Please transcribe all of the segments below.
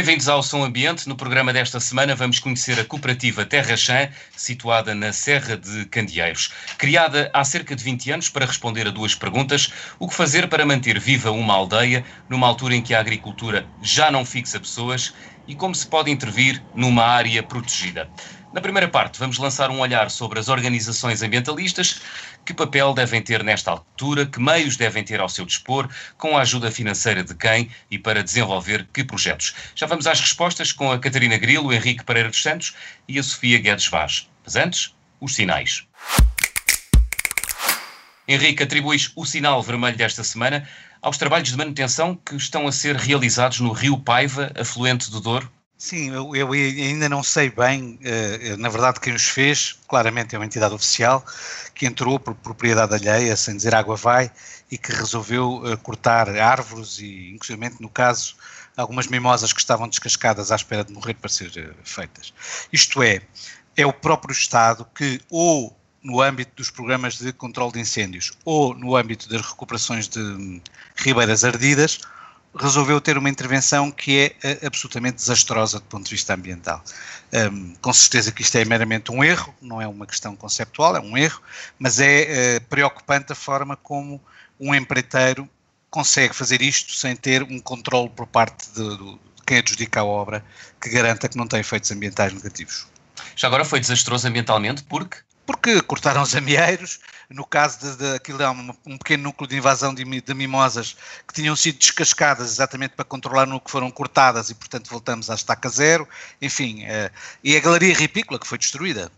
Bem-vindos ao Som Ambiente. No programa desta semana vamos conhecer a cooperativa Terra Chã, situada na Serra de Candeeiros. Criada há cerca de 20 anos para responder a duas perguntas: o que fazer para manter viva uma aldeia numa altura em que a agricultura já não fixa pessoas e como se pode intervir numa área protegida. Na primeira parte, vamos lançar um olhar sobre as organizações ambientalistas, que papel devem ter nesta altura, que meios devem ter ao seu dispor, com a ajuda financeira de quem e para desenvolver que projetos. Já vamos às respostas com a Catarina Grilo, o Henrique Pereira dos Santos e a Sofia Guedes Vaz. Mas antes, os sinais. Henrique, atribuis o sinal vermelho desta semana aos trabalhos de manutenção que estão a ser realizados no Rio Paiva, afluente do Douro? Sim, eu, eu, ainda não sei bem, uh, na verdade quem os fez, claramente é uma entidade oficial, que entrou por propriedade alheia, sem dizer água vai, e que resolveu uh, cortar árvores e, inclusive no caso, algumas mimosas que estavam descascadas à espera de morrer para ser feitas. Isto é, é o próprio Estado que, ou no âmbito dos programas de controle de incêndios, ou no âmbito das recuperações de um, ribeiras ardidas, resolveu ter uma intervenção que é uh, absolutamente desastrosa do ponto de vista ambiental. Um, com certeza que isto é meramente um erro, não é uma questão conceptual, é um erro, mas é uh, preocupante a forma como um empreiteiro consegue fazer isto sem ter um controle por parte de, de quem adjudica a obra que garanta que não tem efeitos ambientais negativos. Já agora foi desastroso ambientalmente porque? Porque cortaram os amieiros, no caso de, aquilo é um, um, pequeno núcleo de invasão de, de, mimosas que tinham sido descascadas exatamente para controlar no que foram cortadas e portanto voltamos à estaca zero, enfim, uh, e a galeria ripícola que foi destruída.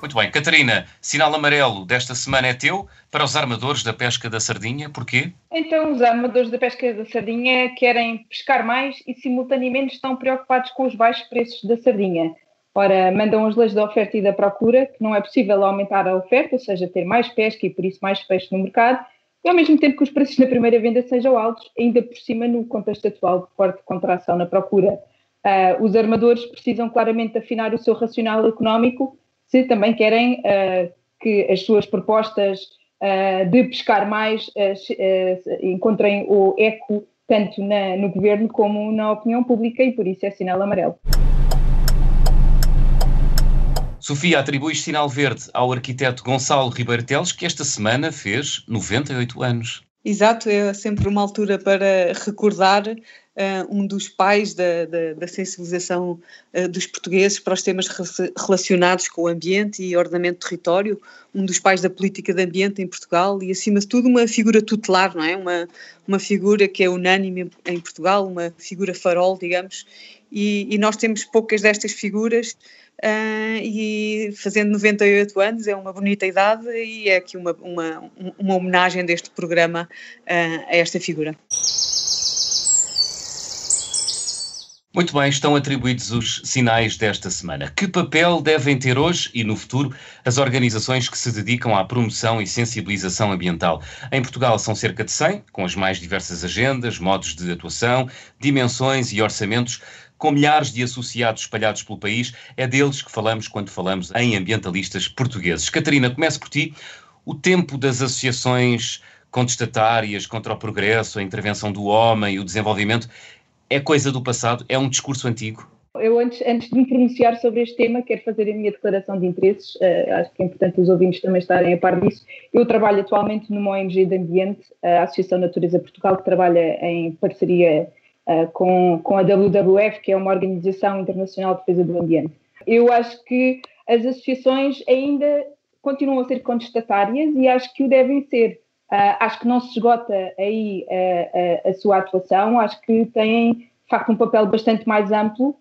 Muito bem, Catarina, sinal amarelo desta semana é teu para os armadores da pesca da sardinha, porquê? Então, os armadores da pesca da sardinha querem pescar mais e simultaneamente estão preocupados com os baixos preços da sardinha. Ora, mandam as leis da oferta e da procura, que não é possível aumentar a oferta, ou seja, ter mais pesca e por isso mais peixe no mercado, e ao mesmo tempo que os preços na primeira venda sejam altos, ainda por cima no contexto atual de forte contração na procura. Uh, os armadores precisam claramente afinar o seu racional económico se também querem uh, que as suas propostas uh, de pescar mais uh, encontrem o eco tanto na, no governo como na opinião pública e por isso é sinal amarelo. Sofia, atribui sinal verde ao arquiteto Gonçalo Ribeiro Teles, que esta semana fez 98 anos. Exato, é sempre uma altura para recordar uh, um dos pais da, da, da sensibilização uh, dos portugueses para os temas relacionados com o ambiente e ordenamento do território, um dos pais da política de ambiente em Portugal e, acima de tudo, uma figura tutelar, não é? Uma, uma figura que é unânime em Portugal, uma figura farol, digamos, e, e nós temos poucas destas figuras Uh, e fazendo 98 anos é uma bonita idade e é aqui uma, uma, uma homenagem deste programa uh, a esta figura. Muito bem, estão atribuídos os sinais desta semana. Que papel devem ter hoje e no futuro as organizações que se dedicam à promoção e sensibilização ambiental? Em Portugal são cerca de 100, com as mais diversas agendas, modos de atuação, dimensões e orçamentos com milhares de associados espalhados pelo país, é deles que falamos quando falamos em ambientalistas portugueses. Catarina, começo por ti. O tempo das associações contestatárias contra o progresso, a intervenção do homem, o desenvolvimento, é coisa do passado? É um discurso antigo? Eu, antes, antes de me pronunciar sobre este tema, quero fazer a minha declaração de interesses. Uh, acho que é importante os ouvintes também estarem a par disso. Eu trabalho atualmente numa ONG de ambiente, a Associação Natureza Portugal, que trabalha em parceria uh, com, com a WWF, que é uma organização internacional de defesa do ambiente. Eu acho que as associações ainda continuam a ser contestatárias e acho que o devem ser. Uh, acho que não se esgota aí uh, uh, a sua atuação, acho que têm, de facto, um papel bastante mais amplo.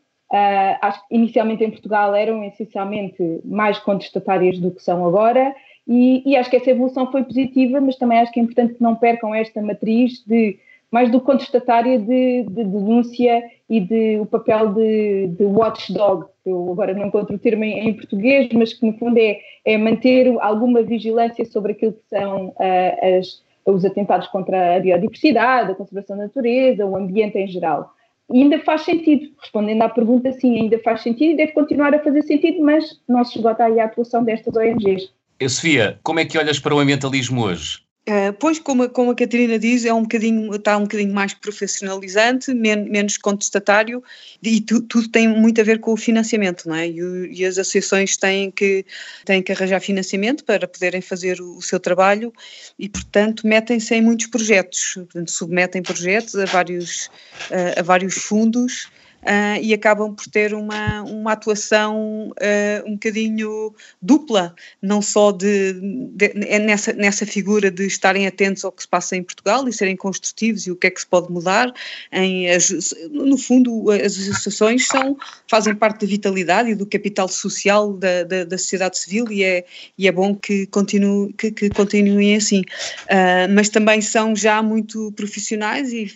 Acho que inicialmente em Portugal eram essencialmente mais contestatárias do que são agora, e, e, acho que essa evolução foi positiva, mas também acho que é importante que não percam esta matriz de mais do contestatária de, de, denúncia e de o papel de, de, watchdog, que eu agora não encontro o termo em, em português, mas que no fundo é, é, manter alguma vigilância sobre aquilo que são uh, as, os atentados contra a biodiversidade, a conservação da natureza, o ambiente em geral. E ainda faz sentido, respondendo à pergunta, sim, ainda faz sentido e deve continuar a fazer sentido, mas não se esgota aí a atuação destas ONGs. Sofia, como é que olhas para o ambientalismo hoje? Uh, pois, como, como a Catarina diz, é um bocadinho, está um bocadinho mais profissionalizante, men menos contestatário e tu, tudo tem muito a ver com o financiamento, não é? E, e, as associações têm que, têm que arranjar financiamento para poderem fazer o, o seu trabalho e, portanto, metem-se em muitos projetos, portanto, submetem projetos a vários, uh, a vários fundos uh, e acabam por ter uma, uma atuação uh, um bocadinho dupla, não só de, de, é nessa, nessa figura de estarem atentos ao que se passa em Portugal e serem construtivos e o que é que se pode mudar. Em, as, no fundo, as associações são, fazem parte da vitalidade e do capital social da, da, da sociedade civil e é, e é bom que, continue, que, que continuem assim. Uh, mas também são já muito profissionais e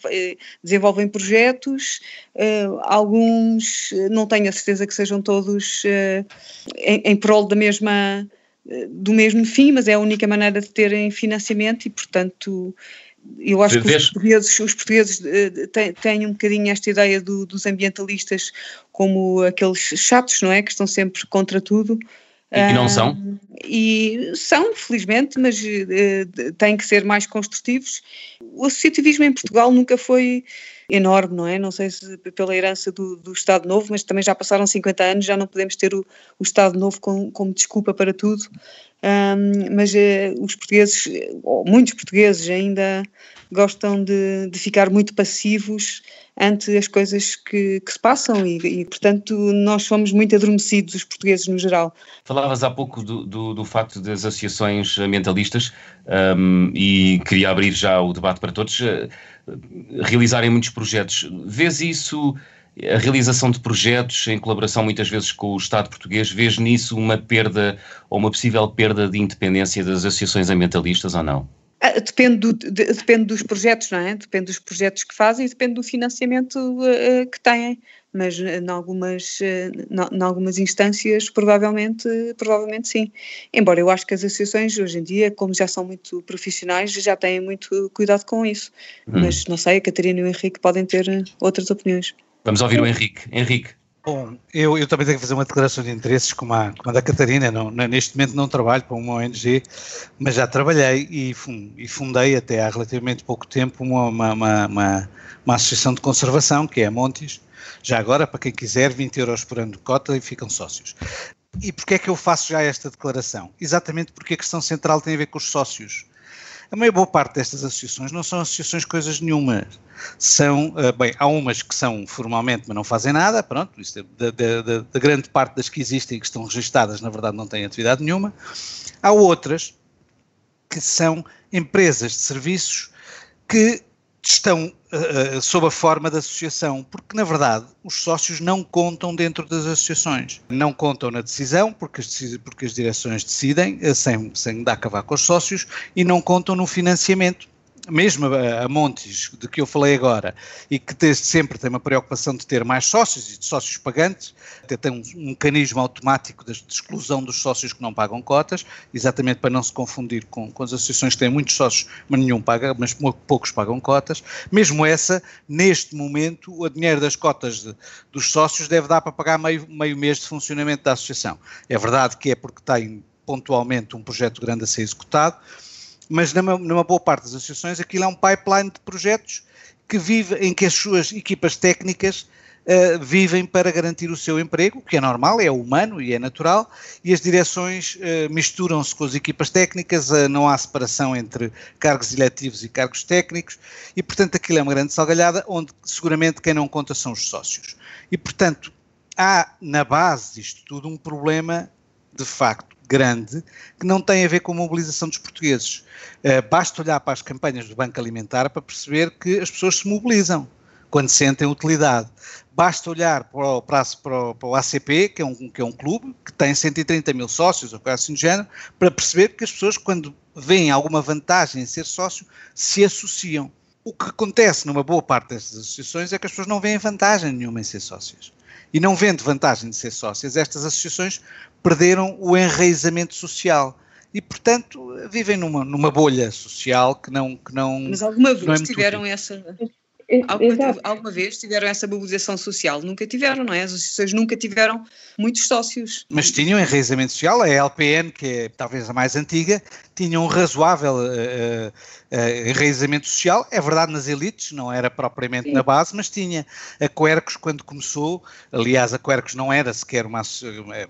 desenvolvem projetos. Alguns, eh, não tenho a certeza que sejam todos uh, em, em prol da mesma, uh, do mesmo fim, mas é a única maneira de terem financiamento e, portanto, eu acho que os portugueses, os portugueses têm, têm, um bocadinho esta ideia do, dos ambientalistas como aqueles chatos, não é? Que estão sempre contra tudo. E que não são? e são, felizmente, mas uh, têm que ser mais construtivos. O associativismo em Portugal nunca foi enorme, não é? Não sei se pela herança do, do Estado Novo, mas também já passaram 50 anos, já não podemos ter o, o Estado Novo com, como desculpa para tudo. Um, mas uh, os portugueses, ou muitos portugueses ainda gostam de, de ficar muito passivos ante as coisas que, que se passam e, e, portanto, nós somos muito adormecidos, os portugueses no geral. Falavas há pouco do, do, do facto das associações ambientalistas um, e queria abrir já o debate para todos, uh, realizarem muitos projetos. Vês isso, a realização de projetos em colaboração muitas vezes com o Estado português, vês nisso uma perda ou uma possível perda de independência das associações ambientalistas ou não? Ah, depende, do, de, depende dos projetos, não é? Depende dos projetos que fazem e depende do financiamento uh, que têm. Mas em algumas, uh, em algumas instâncias, provavelmente, provavelmente sim. Embora eu acho que as associações hoje em dia, como já são muito profissionais, já têm muito cuidado com isso. Hum. Mas não sei, a Catarina e o Henrique podem ter outras opiniões. Vamos ouvir o Henrique. Henrique. Bom, eu, eu também tenho que fazer uma declaração de interesses como a, como a da Catarina. Não, neste momento não trabalho para uma ONG, mas já trabalhei e, e fundei até há relativamente pouco tempo uma, uma, uma, uma, associação de conservação, que é a Montes. Já agora, para quem quiser, 20 euros por ano de cota e ficam sócios. E porquê é que eu faço já esta declaração? Exatamente porque a questão central tem a ver com os sócios. A maior boa parte destas associações não são associações coisas nenhuma. São, uh, bem, há umas que são formalmente, mas não fazem nada, pronto, isso é, da, da, da, grande parte das que existem e que estão registadas, na verdade, não têm atividade nenhuma. Há outras que são empresas de serviços que estão uh, sob a forma da associação, porque na verdade os sócios não contam dentro das associações. Não contam na decisão, porque as, porque as direções decidem, uh, sem, sem dar cavaco aos sócios, e não contam no financiamento mesmo a, a Montes, de que eu falei agora, e que desde sempre tem uma preocupação de ter mais sócios e de sócios pagantes, até tem um, um mecanismo automático de, exclusão dos sócios que não pagam cotas, exatamente para não se confundir com, com as associações que têm muitos sócios, mas nenhum paga, mas poucos pagam cotas. Mesmo essa, neste momento, o dinheiro das cotas de, dos sócios deve dar para pagar meio, meio mês de funcionamento da associação. É verdade que é porque tem pontualmente um projeto grande a ser executado, mas numa, numa, boa parte das associações aquilo é um pipeline de projetos que vive, em que as suas equipas técnicas uh, vivem para garantir o seu emprego, que é normal, é humano e é natural, e as direções uh, misturam-se com as equipas técnicas, uh, não há separação entre cargos eletivos e cargos técnicos, e portanto aquilo é uma grande salgalhada, onde seguramente quem não conta são os sócios. E portanto há na base disto tudo um problema de facto grande que não tem a ver com a mobilização dos portugueses. Uh, basta olhar para as campanhas do Banco Alimentar para perceber que as pessoas se mobilizam. quando sentem utilidade. Basta olhar para o, para, para o ACP, que é, um, que é um clube, que tem 130 mil sócios, ou coisa assim do género, para perceber que as pessoas, quando veem alguma vantagem em ser sócio, se associam. O que acontece numa boa parte destas associações é que as pessoas não veem vantagem nenhuma em ser sócias. E não vendo vantagem de ser sócias, estas associações perderam o enraizamento social e, portanto, vivem numa, numa bolha social que não. Que não Mas alguma vez é tiveram útil. essa. Alguma, alguma, vez tiveram essa mobilização social? Nunca tiveram, não é? As associações nunca tiveram muitos sócios. Mas tinham enraizamento social, a LPN, que é talvez a mais antiga, tinha um razoável uh, uh, enraizamento social, é verdade nas elites, não era propriamente Sim. na base, mas tinha. A Quercos, quando começou, aliás, a Quercos não era sequer uma,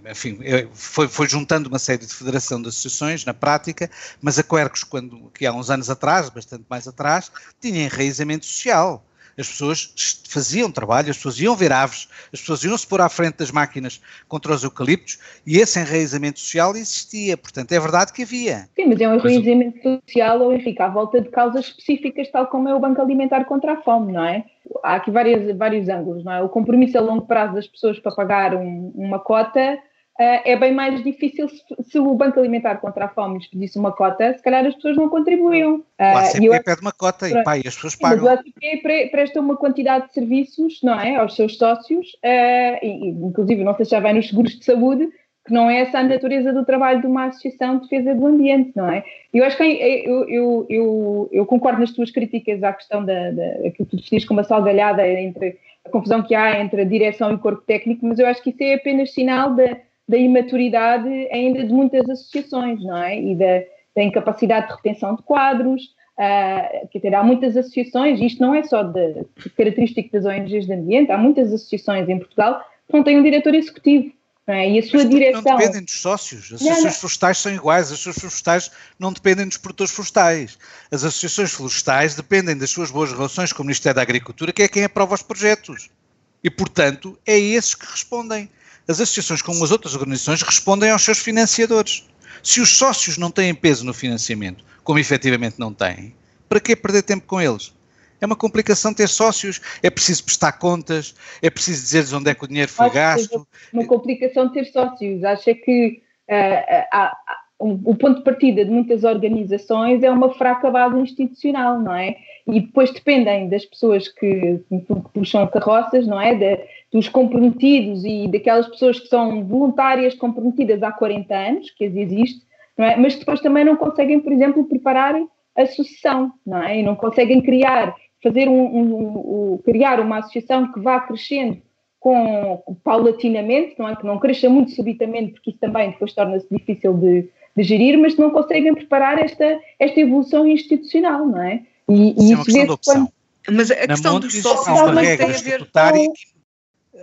enfim, foi, foi juntando uma série de federação de associações na prática, mas a Quercos, quando, que há uns anos atrás, bastante mais atrás, tinha enraizamento social as pessoas faziam trabalho, as pessoas iam ver aves, as pessoas iam se pôr à frente das máquinas contra os eucaliptos e esse enraizamento social existia. Portanto, é verdade que havia. Sim, mas é um enraizamento mas, social, ou Henrique, à volta de causas específicas, tal como é o Banco Alimentar contra a Fome, não é? Há aqui várias, vários ângulos, não é? O compromisso a longo prazo das pessoas para pagar um, uma cota é bem mais difícil se, se, o Banco Alimentar contra a Fome lhes pedisse uma cota, se calhar as pessoas não contribuíam. O ACP eu, pede uma cota e, pá, e as pessoas pagam. Mas o ACP presta uma quantidade de serviços, não é, aos seus sócios, uh, e, inclusive não sei se já vai nos seguros de saúde, que não é essa a natureza do trabalho de uma associação de defesa do ambiente, não é? Eu acho que eu, eu, eu, eu concordo nas tuas críticas à questão da, da que tu definias como uma salgalhada entre a confusão que há entre a direção e o corpo técnico, mas eu acho que isso é apenas sinal da, da imaturidade ainda de muitas associações, não é? E da, da incapacidade de retenção de quadros. Uh, quer dizer, há muitas associações, isto não é só de, de característico das ONGs de ambiente, há muitas associações em Portugal que não têm um diretor executivo. É? E a sua direção. Não dependem dos sócios. As associações florestais são iguais. As associações florestais não dependem dos produtores florestais. As associações florestais dependem das suas boas relações com o Ministério da Agricultura, que é quem aprova os projetos. E, portanto, é esses que respondem as associações, como as outras organizações, respondem aos seus financiadores. Se os sócios não têm peso no financiamento, como efetivamente não têm, para que perder tempo com eles? É uma complicação ter sócios, é preciso prestar contas, é preciso dizer-lhes onde é que o dinheiro foi gasto. Uma complicação ter sócios. Acha que uh, uh, o ponto de partida de muitas organizações é uma fraca base institucional, não é? E depois dependem das pessoas que, que puxam carroças, não é? De, dos comprometidos e daquelas pessoas que são voluntárias comprometidas há 40 anos, que existe, não é? mas depois também não conseguem, por exemplo, preparar a sucessão, não é? E não conseguem criar, fazer um, um, um, criar uma associação que vá crescendo com, paulatinamente, não é? Que não cresça muito subitamente, porque isso também depois torna-se difícil de, de, gerir, mas não conseguem preparar esta, esta evolução institucional, não é? E, e isso é uma questão de opção. Quando... Mas a questão dos sócios também tem a ver com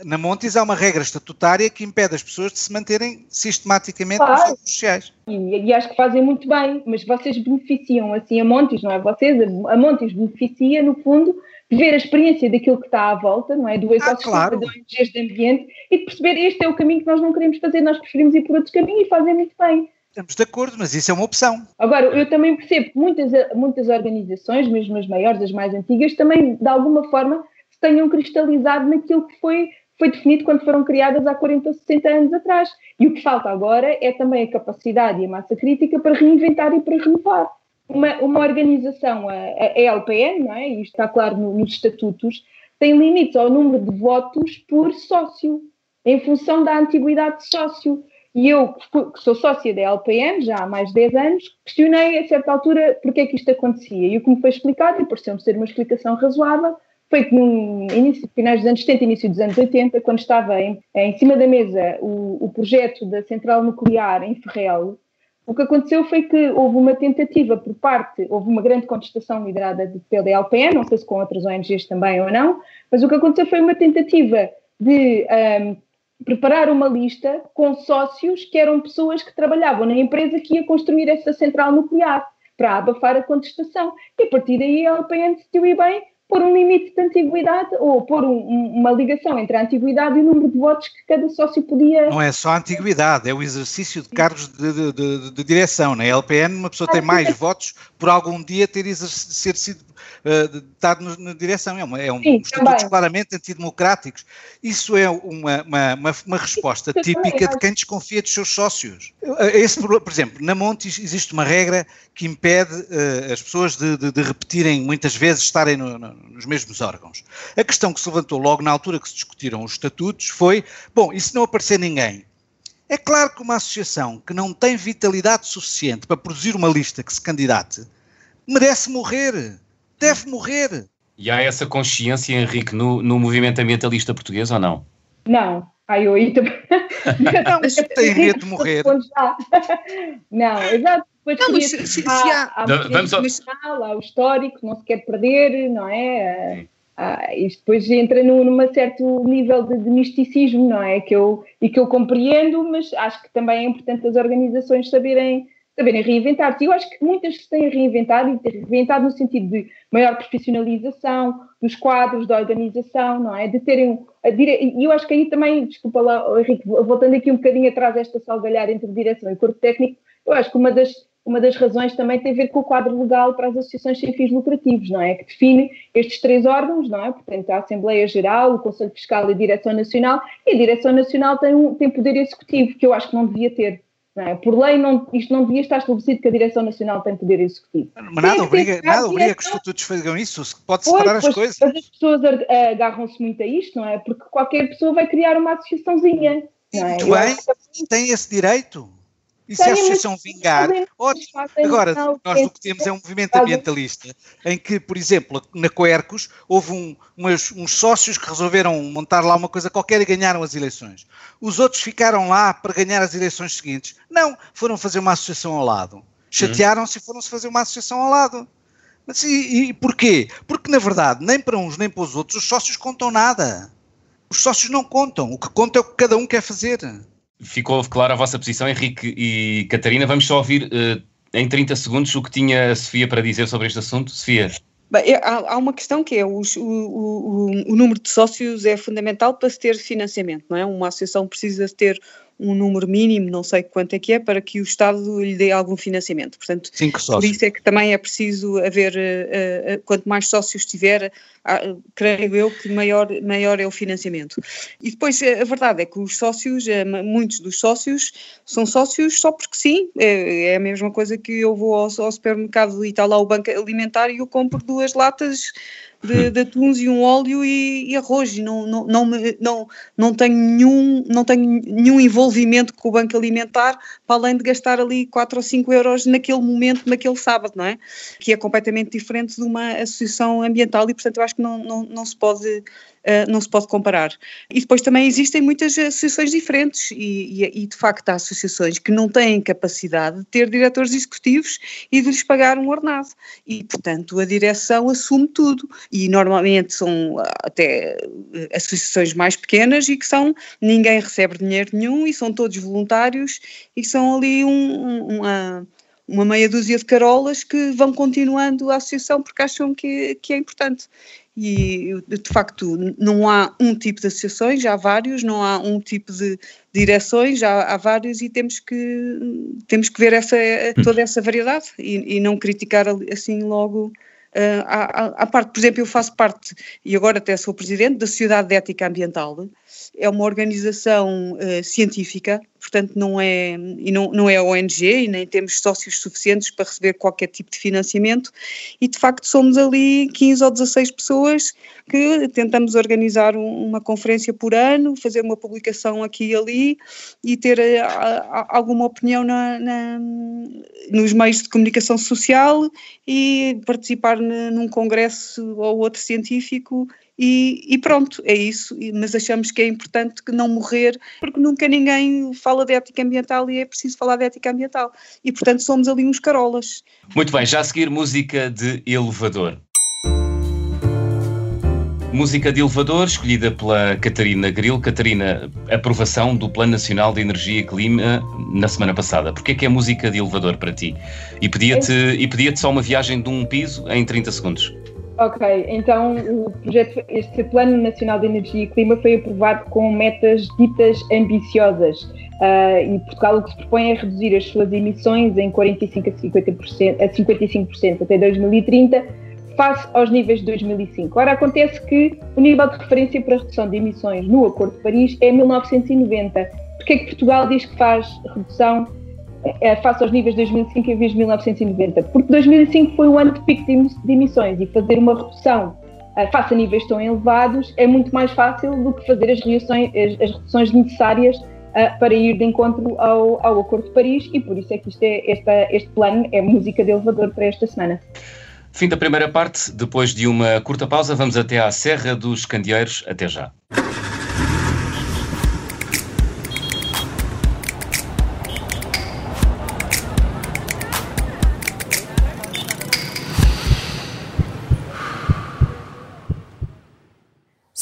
na Montes há uma regra estatutária que impede as pessoas de se manterem sistematicamente claro. nos redes sociais. E, e, acho que fazem muito bem, mas vocês beneficiam assim a Montes, não é? Vocês, a Montes beneficia, no fundo, de ver a experiência daquilo que está à volta, não é? Do ecossistema ah, claro. de ONGs de ambiente e de perceber este é o caminho que nós não queremos fazer, nós preferimos ir por outros caminhos e fazem muito bem. Estamos de acordo, mas isso é uma opção. Agora, eu também percebo que muitas, muitas organizações, mesmo as maiores, as mais antigas, também, de alguma forma, se tenham cristalizado naquilo que foi foi definido quando foram criadas há 40 ou 60 anos atrás. E o que falta agora é também a capacidade e a massa crítica para reinventar e para renovar. Uma, uma organização, a, a LPN, não é? e está claro no, nos estatutos, tem limites ao número de votos por sócio, em função da antiguidade de sócio. E eu, que sou sócia da LPN já há mais de 10 anos, questionei a certa altura porque é que isto acontecia. E o que me foi explicado, e pareceu-me ser uma explicação razoável, foi que no início, finais dos anos 70 início dos anos 80, quando estava em, em cima da mesa o, o, projeto da central nuclear em Ferrel, o que aconteceu foi que houve uma tentativa por parte, houve uma grande contestação liderada pela LPN, não sei se com outras ONGs também ou não, mas o que aconteceu foi uma tentativa de um, preparar uma lista com sócios que eram pessoas que trabalhavam na empresa que ia construir essa central nuclear, para abafar a contestação. E a partir daí a LPN decidiu ir bem, pôr um limite de antiguidade ou pôr um, uma ligação entre a antiguidade e o número de votos que cada sócio podia. Não é só a antiguidade, é o exercício de cargos de, de, de, de direção. Na LPN, uma pessoa tem mais votos por algum dia ter ser sido uh, dado na direção. É, uma, é um Sim, estatutos claramente antidemocráticos. Isso é uma, uma, uma, resposta típica de quem desconfia dos seus sócios. Eh, esse, por exemplo, na Montes existe uma regra que impede uh, as pessoas de, repetirem muitas vezes estarem no, no, nos mesmos órgãos. A questão que se levantou logo na altura que se discutiram os estatutos foi: bom, e se não aparecer ninguém? É claro que uma associação que não tem vitalidade suficiente para produzir uma lista que se candidate merece morrer deve morrer. E há essa consciência, Henrique, no, no movimento ambientalista português ou não? Não. Ai, eu aí também. Não, mas tem medo de morrer. Não, exato. Depois não, mas se, se, há, há, há, vamos ao... há o histórico, não se quer perder, não é? Ah, isto depois entra num numa certo nível de, de, misticismo, não é? Que eu, e que eu compreendo, mas acho que também é importante as organizações saberem saberem reinventar-se. Eu acho que muitas se têm reinventado e reinventado no sentido de maior profissionalização dos quadros da organização, não é? De terem. E eu acho que aí também, desculpa lá, Henrique, voltando aqui um bocadinho atrás esta salgalhar entre direção e corpo técnico, eu acho que uma das, uma das razões também tem a ver com o quadro legal para as associações sem fins lucrativos, não é? Que define estes três órgãos, não é? Portanto, a Assembleia Geral, o Conselho Fiscal e a Direção Nacional, e a Direção Nacional tem, um, tem poder executivo, que eu acho que não devia ter. É? Por lei, não, isto não devia estar estabelecido que a Direção Nacional tem poder executivo. Mas nada obriga, nada obriga que os estatutos façam isso, pode separar pois, as coisas. Mas as pessoas agarram-se muito a isto, não é? Porque qualquer pessoa vai criar uma associaçãozinha. Não é? Muito bem, tem esse direito. E se a associação vingar, ótimo. Agora, nós o que temos é um movimento ambientalista em que, por exemplo, na Coercos, houve um, umas, uns sócios que resolveram montar lá uma coisa qualquer e ganharam as eleições. Os outros ficaram lá para ganhar as eleições seguintes. Não, foram fazer uma associação ao lado. Chatearam-se e foram-se fazer uma associação ao lado. Mas e, e porquê? Porque, na verdade, nem para uns nem para os outros, os sócios contam nada. Os sócios não contam. O que conta é o que cada um quer fazer. Ficou clara a vossa posição, Henrique e Catarina. Vamos só ouvir uh, em 30 segundos o que tinha a Sofia para dizer sobre este assunto. Sofia. Bem, há, uma questão que é o, o, o, o, número de sócios é fundamental para se ter financiamento, não é? Uma associação precisa ter um número mínimo, não sei quanto é que é, para que o Estado lhe dê algum financiamento. Portanto, por isso é que também é preciso haver, uh, uh, quanto mais sócios tiver, uh, creio eu que maior, maior é o financiamento. E depois, a verdade é que os sócios, muitos dos sócios, são sócios só porque sim, é, é a mesma coisa que eu vou ao, ao supermercado e está lá o banco alimentar e eu compro duas latas de, de atuns e um óleo e, e arroz. E não, não, não, não, não, tenho nenhum, não tenho nenhum envolvimento com o Banco Alimentar para além de gastar ali 4 ou 5 euros naquele momento, naquele sábado, não é? Que é completamente diferente de uma associação ambiental e, portanto, eu acho que não, não, não se pode uh, não se pode comparar. E depois também existem muitas associações diferentes e, e, e, de facto há associações que não têm capacidade de ter diretores executivos e de lhes pagar um ordenado. E portanto a direção assume tudo. E normalmente são ah, até eh, associações mais pequenas e que são, ninguém recebe dinheiro nenhum e são todos voluntários e são ali um, uma uma meia dúzia de carolas que vão continuando a associação porque acham que, que é importante e de facto não há um tipo de associações, já há vários, não há um tipo de direções, já há vários e temos que, temos que ver essa, toda essa variedade e, e não criticar assim logo Uh, à, parte, por exemplo, eu faço parte, e agora até sou presidente, da Sociedade de Ética Ambiental, é uma organização uh, científica, portanto não é, e não, não é ONG e nem temos sócios suficientes para receber qualquer tipo de financiamento e de facto somos ali 15 ou 16 pessoas que tentamos organizar um, uma conferência por ano, fazer uma publicação aqui e ali e ter uh, alguma opinião na, na, nos meios de comunicação social e participar num congresso ou outro científico e, e, pronto, é isso. Mas achamos que é importante que não morrer, porque nunca ninguém fala de ética ambiental e é preciso falar de ética ambiental. E portanto somos ali uns carolas. Muito bem, já a seguir música de elevador. Música de elevador, escolhida pela Catarina Gril. Catarina, aprovação do Plano Nacional de Energia e Clima na semana passada. Porquê é que é música de elevador para ti? E pedia-te pedia só uma viagem de um piso em 30 segundos. Ok, então o projeto, este Plano Nacional de Energia e Clima foi aprovado com metas ditas ambiciosas uh, e Portugal o que se propõe é reduzir as suas emissões em 45 a 50%, a 55% até 2030 face aos níveis de 2005. Ora, acontece que o nível de referência para a redução de emissões no Acordo de Paris é 1990. Porquê é que Portugal diz que faz redução é, face aos níveis de 2005 em vez de 1990, porque 2005 foi um ano de pico de emissões e fazer uma redução uh, face a níveis tão elevados é muito mais fácil do que fazer as, as, as reduções necessárias uh, para ir de encontro ao, ao Acordo de Paris e por isso é que é, esta, este plano é música de elevador para esta semana. Fim da primeira parte, depois de uma curta pausa, vamos até à Serra dos Candeeiros. Até já.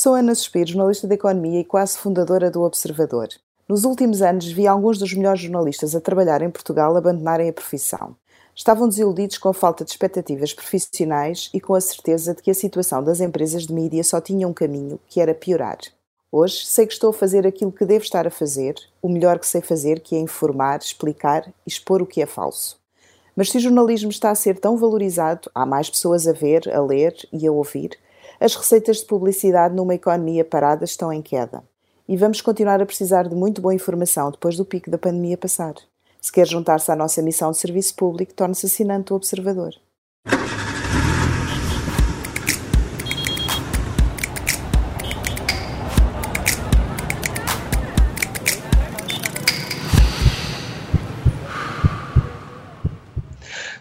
Sou Ana Suspiro, jornalista de Economia e quase fundadora do Observador. Nos últimos anos vi alguns dos melhores jornalistas a trabalhar em Portugal abandonarem a profissão. Estavam desiludidos com a falta de expectativas profissionais e com a certeza de que a situação das empresas de mídia só tinha um caminho, que era piorar. Hoje sei que estou a fazer aquilo que devo estar a fazer, o melhor que sei fazer, que é informar, explicar e expor o que é falso. Mas se o jornalismo está a ser tão valorizado, há mais pessoas a ver, a ler e a ouvir, as receitas de publicidade numa economia parada estão em queda. E vamos continuar a precisar de muito boa informação depois do pico da pandemia passar. Se quer juntar-se à nossa missão de serviço público, torne-se assinante do Observador.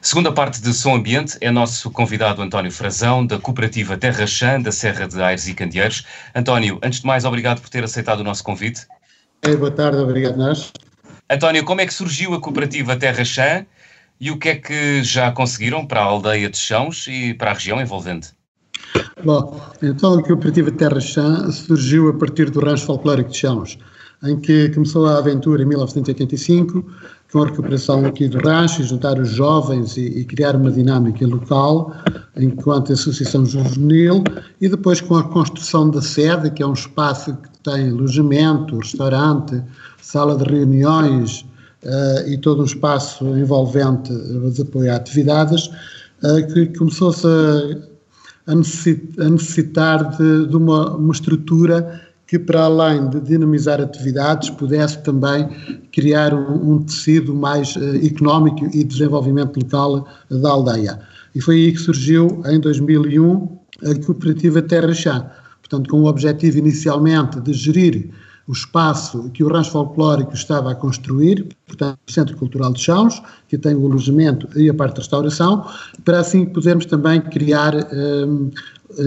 Segunda parte de Som Ambiente é nosso convidado António Frazão, da Cooperativa Terra Chã, da Serra de Aires e Candeeiros. António, antes de mais, obrigado por ter aceitado o nosso convite. É, boa tarde, obrigado nós. António, como é que surgiu a Cooperativa Terra Chã e o que é que já conseguiram para a aldeia de Chãos e para a região envolvente? Bom, então a Cooperativa Terra Chã surgiu a partir do rancho folclórico de Chãos, em que começou a aventura em 1985 com a recuperação aqui do rancho, juntar os jovens e, e, criar uma dinâmica local enquanto associação juvenil e depois com a construção da sede, que é um espaço que tem alojamento, restaurante, sala de reuniões uh, e todo um espaço envolvente de apoio a atividades, uh, que começou-se a, a, necessitar de, de uma, uma estrutura que, para além de dinamizar atividades, pudesse também criar um, um tecido mais uh, económico e desenvolvimento local da aldeia. E foi aí que surgiu, em 2001, a cooperativa Terra Chá. Portanto, com o objetivo inicialmente de gerir o espaço que o rancho folclórico estava a construir, portanto, o Centro Cultural de Chãos, que tem o alojamento e a parte de restauração, para assim podermos também criar um,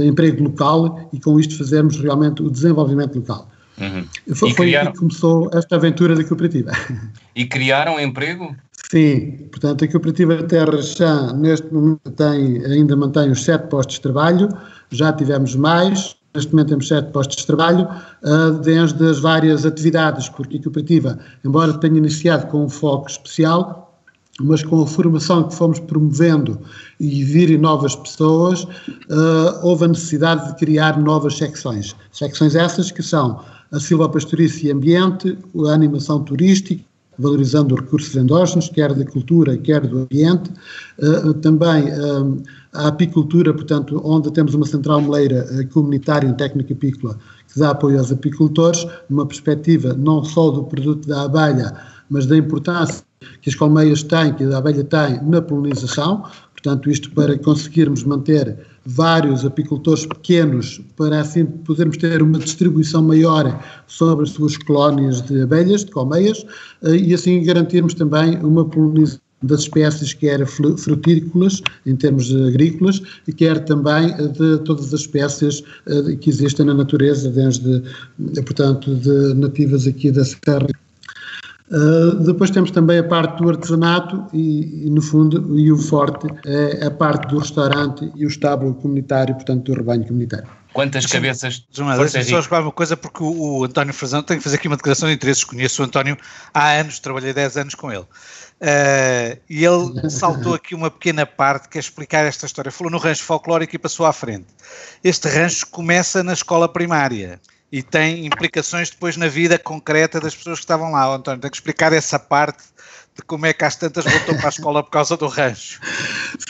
emprego local e com isto fazermos realmente o desenvolvimento local. Uhum. Foi, criaram... foi que começou esta aventura da cooperativa. E criaram emprego? Sim, portanto a cooperativa Terra Chã neste momento tem, ainda mantém os sete postos de trabalho, já tivemos mais, Neste momento temos sete postos de trabalho, uh, desde as várias atividades, porque a cooperativa, embora tenha iniciado com um foco especial, mas com a formação que fomos promovendo e virem novas pessoas, uh, houve a necessidade de criar novas secções. Secções essas que são a silvopastoriça e ambiente, a animação turística, valorizando os recursos endógenos, quer da cultura, quer do ambiente, uh, também uh, a apicultura, portanto, onde temos uma central meleira comunitária em técnica apícola que dá apoio aos apicultores, numa perspectiva não só do produto da abelha, mas da importância que as colmeias têm, que a abelha tem na polinização, portanto, isto para conseguirmos manter vários apicultores pequenos, para assim podermos ter uma distribuição maior sobre as suas colónias de abelhas, de colmeias, eh, e assim garantirmos também uma polinização das espécies quer frutícolas, em termos agrícolas, e quer também de todas as espécies eh, que existem na natureza, desde, portanto, de nativas aqui da Serra Uh, depois temos também a parte do artesanato e, e, no fundo, e o forte é a parte do restaurante e o estábulo comunitário, portanto, do rebanho comunitário. Quantas cabeças. Zuma, deixa-me só jogar uma coisa, porque o, o António Frazão tem que fazer aqui uma declaração de interesses. Conheço o António há anos, trabalhei 10 anos com ele. Uh, e ele saltou aqui uma pequena parte que é explicar esta história. Falou no rancho folclórico e passou à frente. Este rancho começa na escola primária e tem implicações depois na vida concreta das pessoas que estavam lá. António, tem que explicar essa parte de como é que às tantas voltou para a escola por causa do rancho.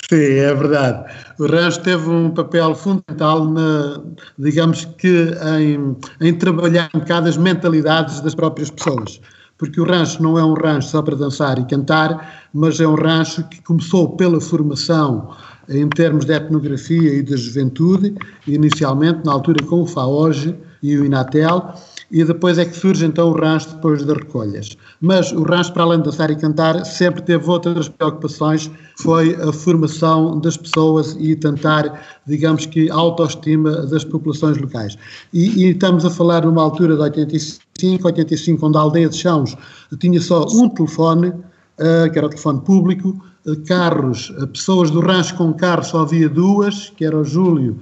Sim, é verdade. O rancho teve um papel fundamental, na, digamos que, em, em trabalhar um bocado as mentalidades das próprias pessoas. Porque o rancho não é um rancho só para dançar e cantar, mas é um rancho que começou pela formação em termos de etnografia e de juventude, inicialmente na altura com o FAOGE e o Inatel, e depois é que surge então o rancho depois das recolhas. Mas o rancho, para além de dançar e cantar, sempre teve outras preocupações, foi a formação das pessoas e tentar, digamos que, a autoestima das populações locais. E, e estamos a falar numa altura de 85, 85, onde a aldeia de Chãos tinha só um telefone, uh, que era o telefone público, uh, carros, uh, pessoas do rancho com carro só havia duas, que era o Júlio,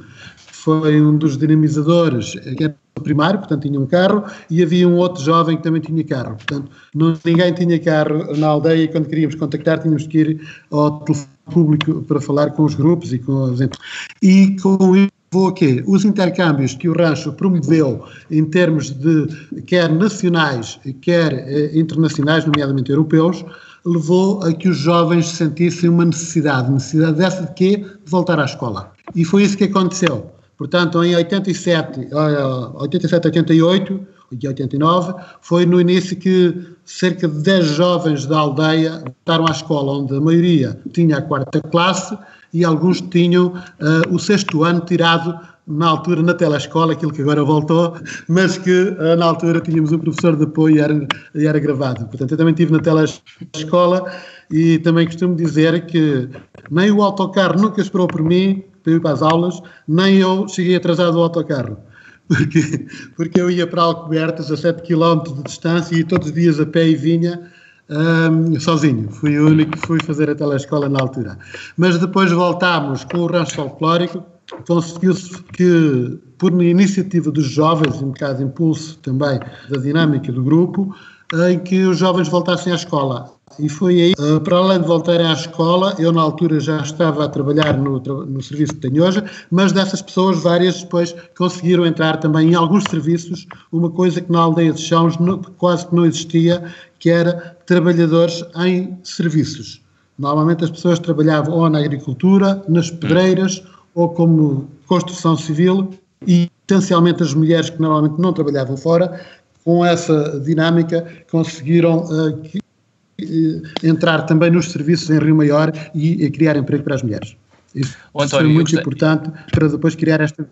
foi um dos dinamizadores, que era primário, portanto tinha um carro, e havia um outro jovem que também tinha carro. Portanto, não, ninguém tinha carro na aldeia e quando queríamos contactar tínhamos que ir ao telefone público para falar com os grupos e com os... E com isso levou a quê? Os intercâmbios que o rancho promoveu em termos de quer nacionais, quer eh, internacionais, nomeadamente europeus, levou a que os jovens sentissem uma necessidade, necessidade dessa de quê? De voltar à escola. E foi isso que aconteceu. Portanto, em 87, 87, 88 e 89, foi no início que cerca de 10 jovens da aldeia voltaram à escola, onde a maioria tinha a quarta classe e alguns tinham uh, o sexto ano tirado na altura na telescola, aquilo que agora voltou, mas que uh, na altura tínhamos um professor de apoio e era, e era gravado. Portanto, eu também estive na telescola e também costumo dizer que nem o autocarro nunca esperou por mim, para ir para as aulas, nem eu cheguei atrasado ao autocarro. Porque, porque eu ia para Alcobertas a 7 km de distância e todos os dias a pé e vinha um, sozinho. Fui o único que fui fazer a telescola na altura. Mas depois voltámos com o rancho folclórico, conseguiu-se que, por iniciativa dos jovens, um bocado impulso também da dinâmica do grupo, em que os jovens voltassem à escola. E foi aí, uh, para além de voltarem à escola, eu na altura já estava a trabalhar no, no serviço de hoje, mas dessas pessoas, várias depois conseguiram entrar também em alguns serviços, uma coisa que na aldeia de Chãos quase que não existia, que era trabalhadores em serviços. Normalmente as pessoas trabalhavam ou na agricultura, nas pedreiras, ou como construção civil, e essencialmente as mulheres que normalmente não trabalhavam fora, com essa dinâmica conseguiram uh, eh, entrar também nos serviços em Rio Maior e, e criar emprego para as mulheres. Isso António, foi muito importante para depois criar esta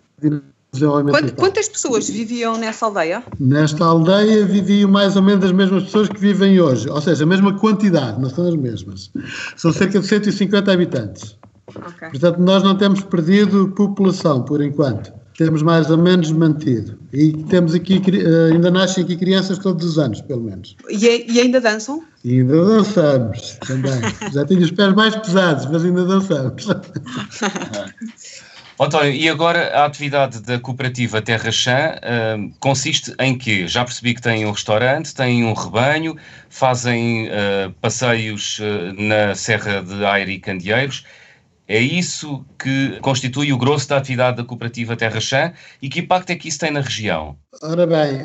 Quantas, quantas pessoas viviam nessa aldeia? Nesta aldeia viviam mais ou menos as mesmas pessoas que vivem hoje, ou seja, a mesma quantidade, não são as mesmas. São cerca de 150 habitantes. Okay. Portanto, nós não temos perdido população por enquanto temos mais ou menos mantido. E temos aqui, eh, ainda nascem aqui crianças todos os anos, pelo menos. E, e ainda dançam? E ainda dançamos também. Já tenho os pés mais pesados, mas ainda dançamos. António, e agora a atividade da cooperativa Terra Chã uh, consiste em que? Já percebi que têm um restaurante, têm um rebanho, fazem uh, passeios uh, na Serra de Aire e Candeeiros. É isso que constitui o grosso da atividade da cooperativa Terra Chã e que impacto é que isso tem na região? Ora bem,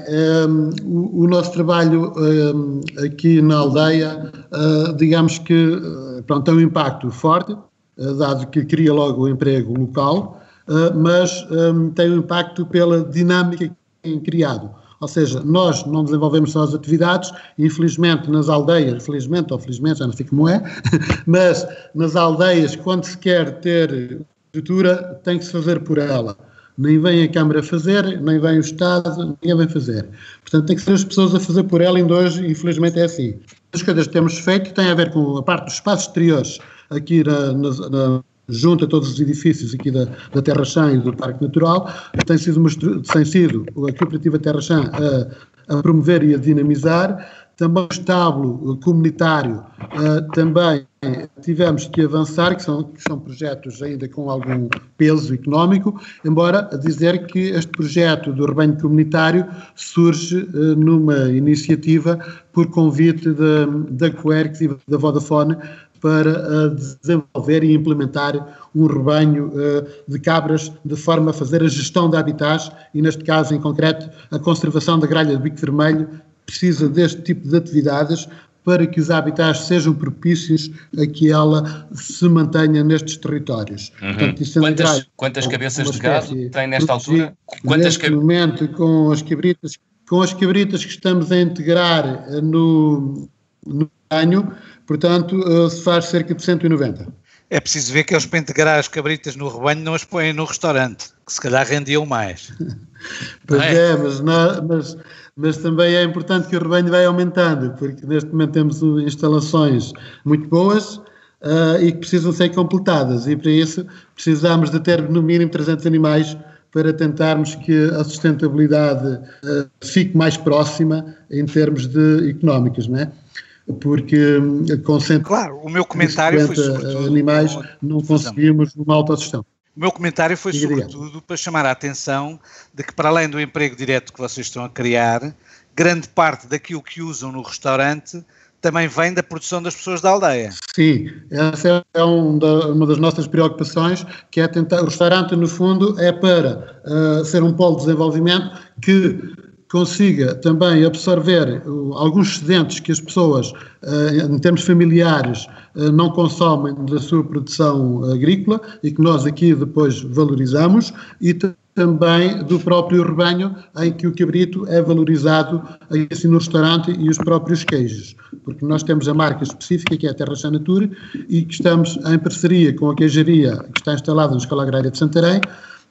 um, o, o, nosso trabalho um, aqui na aldeia, uh, digamos que uh, pronto, tem um impacto forte, uh, dado que cria logo o emprego local, mas um, tem um impacto pela dinâmica que tem criado. Ou seja, nós não desenvolvemos só as atividades, infelizmente nas aldeias, felizmente ou felizmente, já não sei como é, mas nas aldeias, quando se quer ter estrutura, tem que se fazer por ela. Nem vem a Câmara fazer, nem vem o Estado, ninguém vem fazer. Portanto, tem que ser as pessoas a fazer por ela, ainda hoje, infelizmente, é assim. As coisas que temos feito têm a ver com a parte dos espaços exteriores aqui na, na, junto a todos os edifícios aqui da, da Terra Chã e do Parque Natural, tem sido, uma, tem sido a Cooperativa Terra Chã a, a promover e a dinamizar, também o estábulo comunitário, também tivemos que avançar, que são, que são projetos ainda com algum peso económico, embora dizer que este projeto do rebanho comunitário surge numa iniciativa por convite da, da Quercus e da Vodafone para desenvolver e implementar um rebanho de cabras de forma a fazer a gestão de habitats e, neste caso em concreto, a conservação da gralha de bico vermelho precisa deste tipo de atividades para que os habitats sejam propícios a que ela se mantenha nestes territórios. Uhum. Portanto, quantas, gralha, quantas cabeças de gado tem nesta altura? Quantas neste momento, com as cabritas, com as cabritas que estamos a integrar no, no banho, Portanto, uh, se faz cerca de 190. É preciso ver que eles para integrar as cabritas no rebanho não as põem no restaurante, que se calhar rendiam mais. pois é, é mas, não, mas, mas, também é importante que o rebanho vai aumentando, porque neste momento temos instalações muito boas uh, e que precisam ser completadas, e para isso precisamos de ter no mínimo 300 animais para tentarmos que a sustentabilidade uh, fique mais próxima em termos de económicos, não é? Porque hum, com Claro, o meu comentário foi animais não conseguimos uma autogestão. O meu comentário foi sobretudo para chamar a atenção de que para além do emprego direto que vocês estão a criar, grande parte daquilo que usam no restaurante também vem da produção das pessoas da aldeia. Sim, essa é um da, uma das nossas preocupações, que é tentar, o restaurante no fundo é para uh, ser um polo de desenvolvimento que consiga também absorver uh, alguns excedentes que as pessoas, uh, em termos familiares, uh, não consomem da sua produção agrícola e que nós aqui depois valorizamos e também do próprio rebanho em que o cabrito é valorizado assim no restaurante e os próprios queijos, porque nós temos a marca específica que é a Terra Nature e que estamos em parceria com a queijaria que está instalada na Escola Agrária de Santarém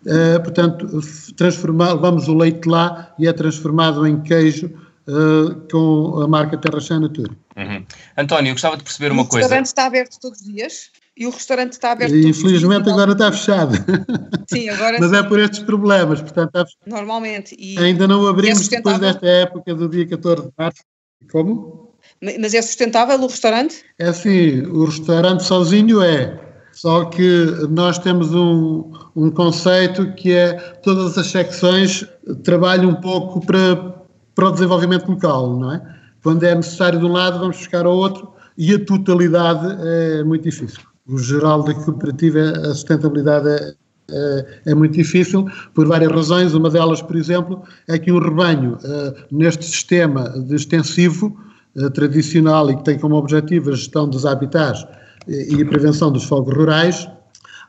Uh, portanto, transformar, levamos o leite lá e é transformado em queijo uh, com a marca Terra Chã Natura. Uhum. António, eu gostava de perceber uma coisa. O restaurante está aberto todos os dias? E o restaurante está aberto e, Infelizmente agora está fechado. Sim, agora Mas é por estes problemas, portanto está fechado. Normalmente. E Ainda não abrimos é depois desta época do dia 14 de março. Como? Mas é sustentável o restaurante? É assim, o restaurante sozinho é. Só que nós temos um, um conceito que é todas as secções trabalham um pouco para, para o desenvolvimento local, não é? Quando é necessário de um lado, vamos buscar ao outro e a totalidade é muito difícil. O geral da cooperativa, a sustentabilidade é, é, é, muito difícil por várias razões. Uma delas, por exemplo, é que um rebanho uh, neste sistema de extensivo uh, tradicional e que tem como objetivo a gestão dos habitats e a prevenção dos fogos rurais,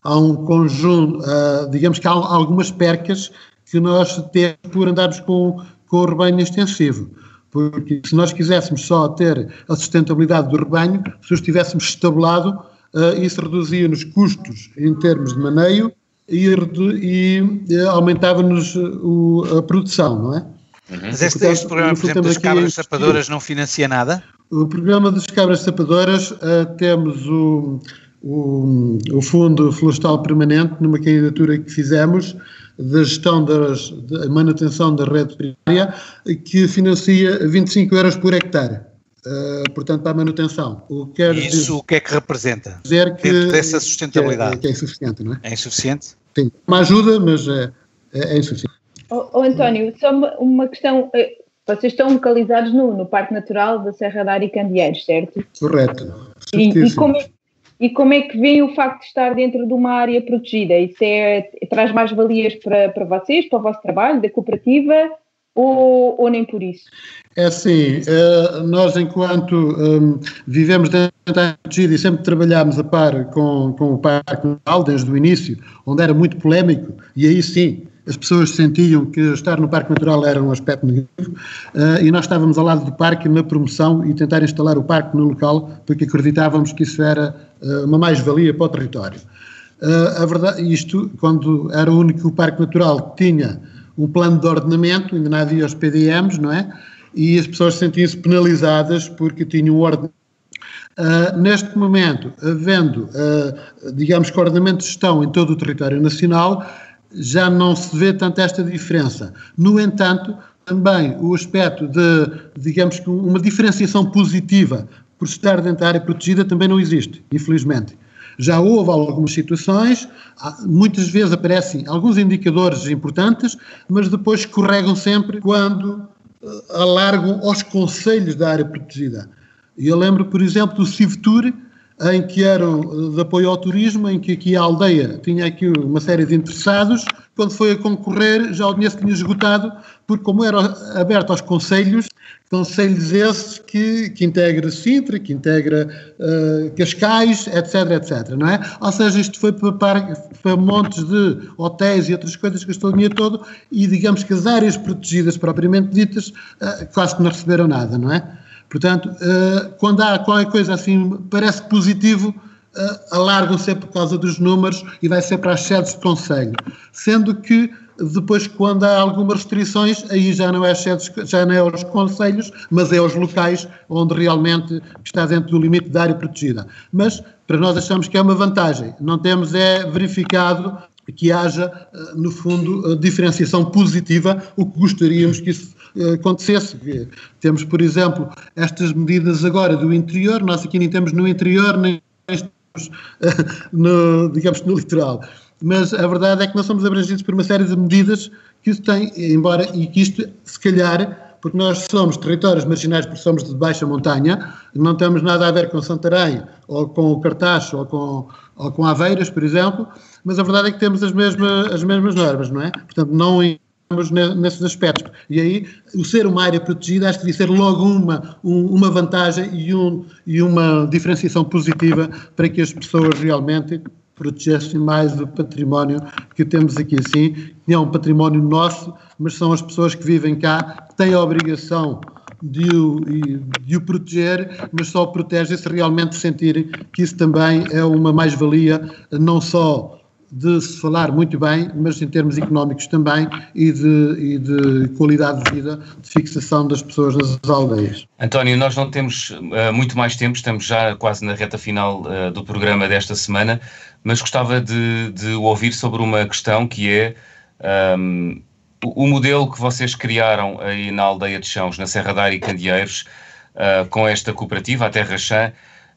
há um conjunto, uh, digamos que há algumas percas que nós temos por andarmos com, com o rebanho extensivo. Porque se nós quiséssemos só ter a sustentabilidade do rebanho, se o estivéssemos estabelado, uh, isso reduzia-nos custos em termos de maneio e, e, e aumentava-nos a produção, não é? Mas este, este programa, por exemplo, das cabras sapadoras não financia nada? O programa das cabras sapadoras, uh, temos o, o, o, Fundo Florestal Permanente, numa candidatura que fizemos, da gestão das, da manutenção da rede primária, que financia 25 euros por hectare. Uh, portanto, para a manutenção. O que Isso dizer, o que é que representa? Dizer que, Dentro dessa sustentabilidade. Que é, que é, insuficiente, não é? É insuficiente? Sim, uma ajuda, mas é, é, é insuficiente. Oh, oh, António, só uma, uma questão. Vocês estão localizados no, no Parque Natural da Serra da Aricandieiros, certo? Correto. E, e, como é, e como é que vem o facto de estar dentro de uma área protegida? Isso é, traz mais valias para, para vocês, para o vosso trabalho, da cooperativa, ou, ou nem por isso? É assim, eh, nós enquanto um, vivemos dentro da área protegida e sempre trabalhámos a par com, com o Parque Natural desde o início, onde era muito polémico, e aí sim, as pessoas sentiam que estar no Parque Natural era um aspecto negativo uh, e nós estávamos ao lado do parque na promoção e tentar instalar o parque no local porque acreditávamos que isso era uh, uma mais-valia para o território. Uh, a verdade, isto, quando era o único Parque Natural que tinha um plano de ordenamento, ainda não havia os PDMs, não é? E as pessoas sentiam-se penalizadas porque tinham um ordenamento Uh, neste momento, havendo, uh, digamos, coordenamento de gestão em todo o território nacional, já não se vê tanto esta diferença. No entanto, também o aspecto de, digamos que uma diferenciação positiva por estar dentro da área protegida também não existe, infelizmente. Já houve algumas situações, muitas vezes aparecem alguns indicadores importantes, mas depois escorregam sempre quando eh, alargam aos conselhos da área protegida. Eu lembro, por exemplo, do CIVTUR, em que eram de apoio ao turismo, em que aqui a aldeia tinha aqui uma série de interessados, quando foi a concorrer já o dinheiro se tinha esgotado, porque como era aberto aos conselhos, conselhos esses que, que integra Sintra, que integra uh, Cascais, etc, etc, não é? Ou seja, isto foi para, para montes de hotéis e outras coisas que gastou o dinheiro todo e digamos que as áreas protegidas propriamente ditas uh, quase que não receberam nada, não é? Portanto, uh, quando há qualquer coisa assim, parece positivo, uh, alargam sempre por causa dos números e vai ser para as sedes de conselho. Sendo que depois, quando há algumas restrições, aí já não é sedes, já não é aos conselhos, mas é aos locais onde realmente está dentro do limite da área protegida. Mas para nós achamos que é uma vantagem. Não temos é verificado que haja, eh, no fundo, diferenciação positiva, o que gostaríamos que isso acontecesse. Temos, por exemplo, estas medidas agora do interior, nós aqui nem temos no interior, nem estamos, no, digamos, no litoral. Mas a verdade é que nós somos abrangidos por uma série de medidas que isso tem, embora, e que isto, se calhar, porque nós somos territórios marginais porque somos de baixa montanha, não temos nada a ver com Santarém, ou com o Cartacho, ou com, ou com Aveiras, por exemplo, mas a verdade é que temos as mesmas, as mesmas normas, não é? Portanto, não nesses aspectos. E aí, o ser uma área protegida acho que devia ser logo uma, um, uma vantagem e, um, e uma diferenciação positiva para que as pessoas realmente protegessem mais o património que temos aqui que é um património nosso, mas são as pessoas que vivem cá, que têm a obrigação de o, de o proteger, mas só o protege se realmente sentirem que isso também é uma mais-valia, não só de se falar muito bem, mas em termos económicos também e de, e de qualidade de vida, de fixação das pessoas nas aldeias. António, nós não temos uh, muito mais tempo, estamos já quase na reta final uh, do programa desta semana, mas gostava de, de ouvir sobre uma questão que é um, o, o modelo que vocês criaram aí na aldeia de Chãos, na Serra da Área e Candeeiros, uh, com esta cooperativa, a Terra Chã,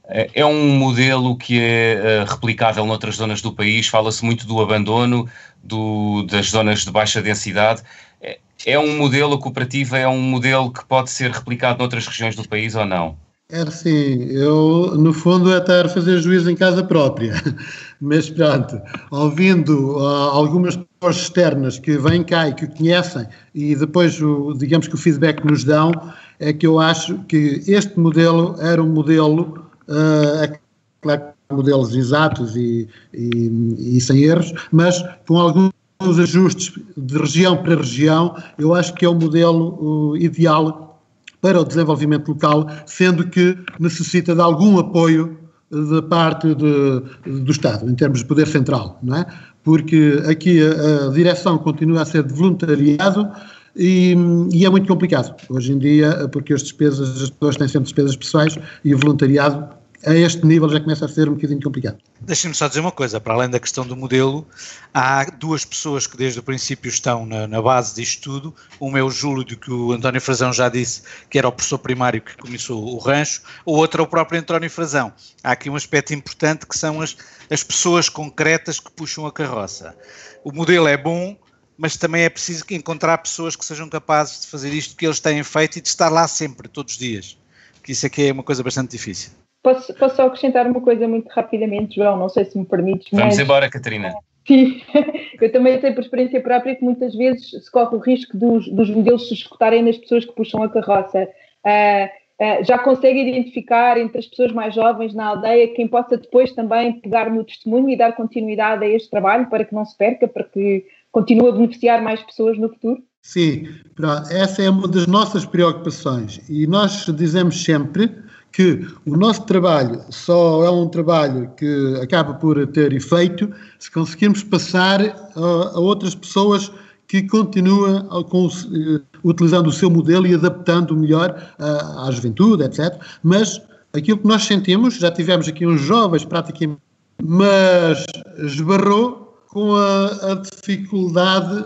é, é um modelo que é eh, replicável noutras zonas do país, fala-se muito do abandono do, das zonas de baixa densidade. É, é um modelo, a cooperativa é um modelo que pode ser replicado noutras regiões do país ou não? É sim, eu no fundo é estar a fazer juízo em casa própria, mas pronto, ouvindo uh, algumas pessoas externas que vêm cá e que conhecem e depois o, digamos que o feedback nos dão, é que eu acho que este modelo era um modelo é claro modelos exatos e, e, e, sem erros, mas com alguns ajustes de região para região, eu acho que é o modelo uh, ideal para o desenvolvimento local, sendo que necessita de algum apoio da parte de, do Estado, em termos de poder central, não é? Porque aqui a, a direção continua a ser de voluntariado e, e, é muito complicado hoje em dia, porque as despesas, as pessoas têm sempre despesas pessoais e o voluntariado a este nível já começa a ser um bocadinho complicado. Deixem-me só dizer uma coisa, para além da questão do modelo, há duas pessoas que desde o princípio estão na, na base disto tudo. Uma é o Júlio, de que o António Frazão já disse, que era o professor primário que começou o rancho, o outro é o próprio António Frazão. Há aqui um aspecto importante que são as, as pessoas concretas que puxam a carroça. O modelo é bom, mas também é preciso encontrar pessoas que sejam capazes de fazer isto que eles têm feito e de estar lá sempre, todos os dias. Que isso aqui é uma coisa bastante difícil. Posso, posso só acrescentar uma coisa muito rapidamente, João, não sei se me permites. Vamos mas... embora, Catarina. Sim, eu também sei por experiência própria que muitas vezes se corre o risco dos, dos modelos se escutarem nas pessoas que puxam a carroça. Uh, uh, já consegue identificar entre as pessoas mais jovens na aldeia quem possa depois também pegar no testemunho e dar continuidade a este trabalho para que não se perca, para que continue a beneficiar mais pessoas no futuro? Sim, essa é uma das nossas preocupações e nós dizemos sempre que o nosso trabalho só é um trabalho que acaba por ter efeito se conseguirmos passar a, a outras pessoas que continuam com, uh, utilizando o seu modelo e adaptando melhor uh, à juventude, etc. Mas aquilo que nós sentimos, já tivemos aqui uns jovens praticamente, mas esbarrou com a, a dificuldade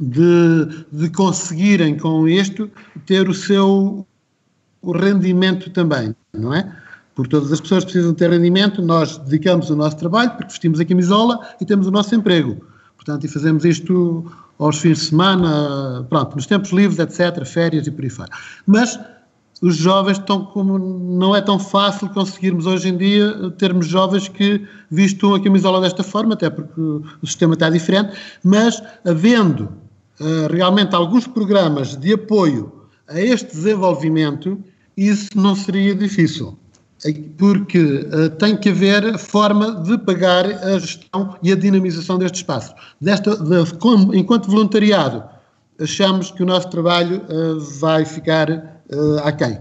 de, de conseguirem com isto ter o seu o rendimento também, não é? Porque todas as pessoas precisam ter rendimento, nós dedicamos o nosso trabalho, porque vestimos a camisola e temos o nosso emprego. Portanto, e fazemos isto aos fins de semana, pronto, nos tempos livres, etc., férias e por aí fora. Mas os jovens estão como não é tão fácil conseguirmos hoje em dia termos jovens que vistam a camisola desta forma, até porque o sistema está diferente, mas havendo uh, realmente alguns programas de apoio a este desenvolvimento, isso não seria difícil. Porque uh, tem que haver forma de pagar a gestão e a dinamização deste espaço. Desta, de, como, enquanto voluntariado, achamos que o nosso trabalho uh, vai ficar uh, aquém,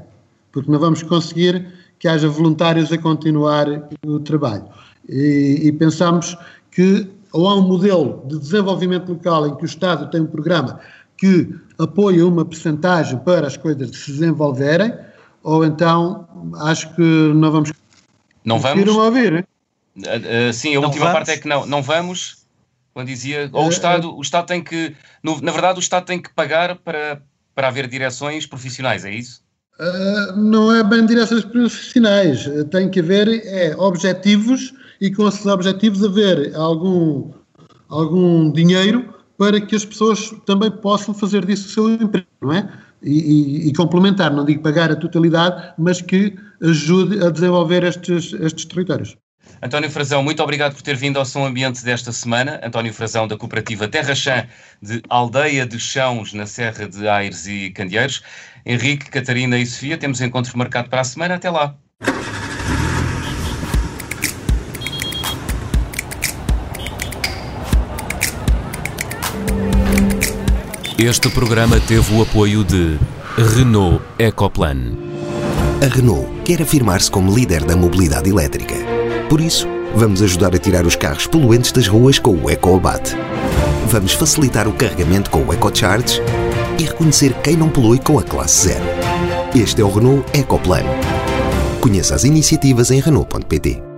porque não vamos conseguir que haja voluntários a continuar o trabalho. E, e pensamos que ou há um modelo de desenvolvimento local em que o Estado tem um programa que apoia uma percentagem para as coisas se desenvolverem, ou então acho que não vamos. Não vamos? ouvir. Uh, uh, sim, a não última vamos? parte é que não, não vamos. Quando dizia, ou o Estado, o Estado tem que, no, na verdade, o Estado tem que pagar para, para haver direções profissionais, é isso? Uh, não é bem direções profissionais, tem que haver é, objetivos e com esses objetivos haver algum, algum dinheiro para que as pessoas também possam fazer disso o seu emprego, não é? E, e, e, complementar, não digo pagar a totalidade, mas que ajude a desenvolver estes, estes territórios. António Frazão, muito obrigado por ter vindo ao Som Ambiente desta semana. António Frazão, da cooperativa Terra Chã, de Aldeia de Chãos, na Serra de Aires e Candeeiros. Henrique, Catarina e Sofia, temos encontro marcado para a semana. Até lá. Este programa teve o apoio de Renault Ecoplan. A Renault quer afirmar-se como líder da mobilidade elétrica. Por isso, vamos ajudar a tirar os carros poluentes das ruas com o EcoAbate. Vamos facilitar o carregamento com o EcoCharge e reconhecer quem não polui com a classe zero. Este é o Renault Ecoplan. Conheça as iniciativas em Renault.pt.